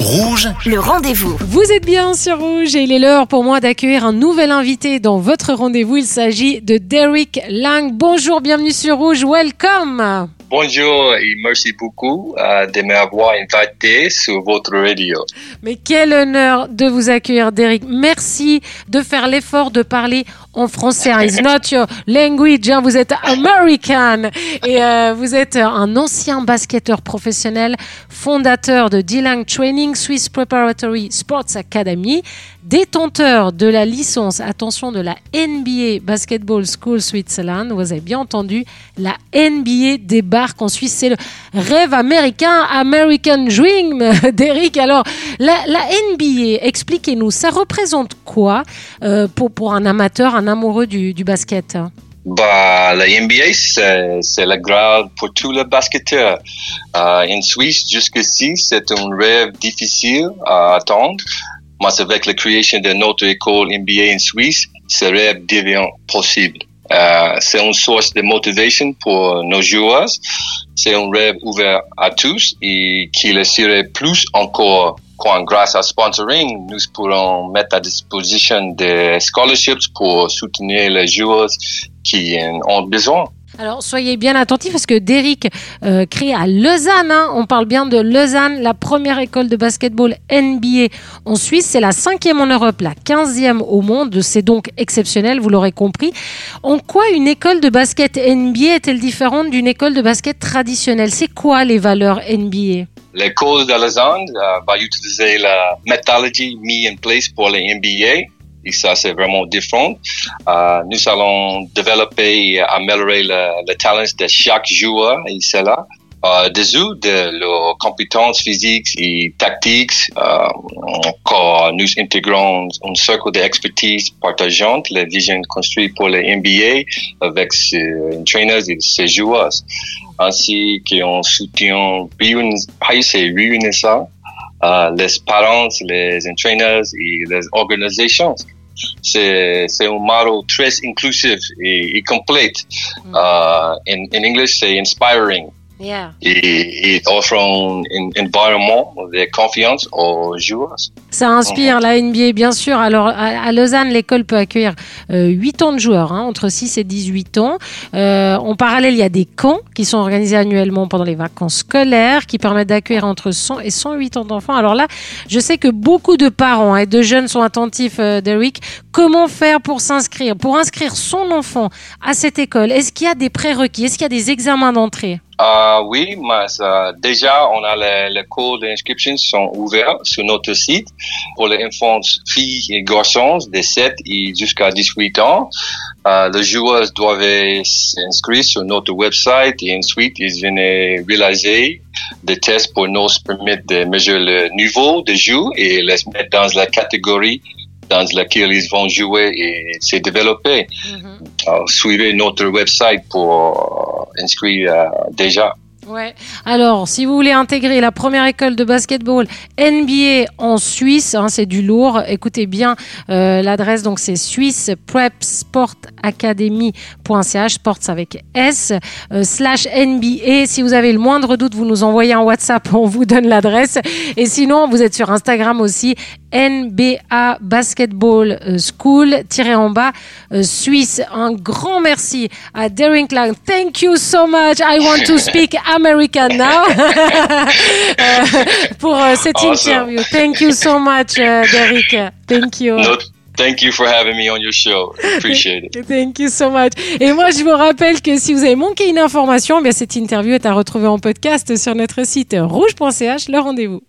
Rouge, le rendez-vous. Vous êtes bien sur Rouge et il est l'heure pour moi d'accueillir un nouvel invité dans votre rendez-vous. Il s'agit de Derek Lang. Bonjour, bienvenue sur Rouge. Welcome. Bonjour et merci beaucoup euh, de m'avoir invité sur votre radio. Mais quel honneur de vous accueillir, Derek. Merci de faire l'effort de parler en français. It's not your language. hein. Vous êtes American et euh, vous êtes un ancien basketteur professionnel, fondateur de D-Lang Training Swiss Preparatory Sports Academy, détenteur de la licence, attention, de la NBA Basketball School Switzerland. Vous avez bien entendu, la NBA débarque en Suisse. C'est le rêve américain, American Dream, Derek. Alors, la, la NBA, expliquez-nous, ça représente quoi euh, pour, pour un amateur, un amoureux du, basket Bah, la NBA, c'est le grade pour tous les basketteurs. Euh, en Suisse, jusqu'ici, c'est un rêve difficile à attendre. Mais avec la création de notre école NBA en Suisse, ce rêve devient possible. Euh, c'est une source de motivation pour nos joueurs. C'est un rêve ouvert à tous et qui le serait plus encore grâce à sponsoring, nous pourrons mettre à disposition des scholarships pour soutenir les joueurs qui en ont besoin. Alors, soyez bien attentifs parce que Derek euh, crée à Lausanne, hein, on parle bien de Lausanne, la première école de basketball NBA en Suisse. C'est la cinquième en Europe, la quinzième au monde. C'est donc exceptionnel, vous l'aurez compris. En quoi une école de basket NBA est-elle différente d'une école de basket traditionnelle? C'est quoi les valeurs NBA L'école de Lausanne euh, va utiliser la méthodologie mise en place pour les MBA. Et ça, c'est vraiment différent. Euh, nous allons développer et améliorer le, le talent de chaque joueur et c'est Euh, dessous de leurs compétences physiques et tactiques, euh, quand nous intégrons un cercle d'expertise partageante, la vision construite pour les NBA avec ses entraîneurs et ses joueurs, ainsi qu'un soutien réuni- c'est réunissant euh, les parents, les entraîneurs et les organisations. C'est, c'est un modèle très inclusif et, et complet. Mm. Euh, in, in English, c'est inspiring. Yeah. Et, et offre un, environnement de confiance aux joueurs. Ça inspire la NBA, bien sûr. Alors, à, à Lausanne, l'école peut accueillir euh, 8 ans de joueurs, hein, entre 6 et 18 ans. Euh, en parallèle, il y a des camps qui sont organisés annuellement pendant les vacances scolaires, qui permettent d'accueillir entre 100 et 108 ans d'enfants. Alors là, je sais que beaucoup de parents et de jeunes sont attentifs, euh, Derrick. Comment faire pour s'inscrire Pour inscrire son enfant à cette école, est-ce qu'il y a des prérequis? Est-ce qu'il y a des examens d'entrée? Euh, oui, mais euh, déjà, on a les, les cours d'inscription sont ouverts sur notre site pour les enfants, filles et garçons de 7 et jusqu'à 18 ans. Euh, les joueurs doivent s'inscrire sur notre website et ensuite ils viennent réaliser des tests pour nous permettre de mesurer le niveau de jeu et les mettre dans la catégorie dans laquelle ils vont jouer et se développer. Euh, suivez notre website pour euh, inscrire euh, déjà. Ouais. Alors, si vous voulez intégrer la première école de basketball NBA en Suisse, hein, c'est du lourd. Écoutez bien euh, l'adresse, donc c'est Suisse Prep Sport Academy.ch, sports avec S, slash NBA. Si vous avez le moindre doute, vous nous envoyez un WhatsApp, on vous donne l'adresse. Et sinon, vous êtes sur Instagram aussi, NBA Basketball euh, School, tiré en bas, euh, Suisse. Un grand merci à Derek Lang. Thank you so much. I want to speak American now. Euh, pour cette Awesome. interview. Thank you so much, euh, Derek. Thank you. No, thank you for having me on your show. Appreciate it. Thank you so much. Et moi, je vous rappelle que si vous avez manqué une information, eh bien cette interview est à retrouver en podcast sur notre site rouge.ch. Le rendez-vous.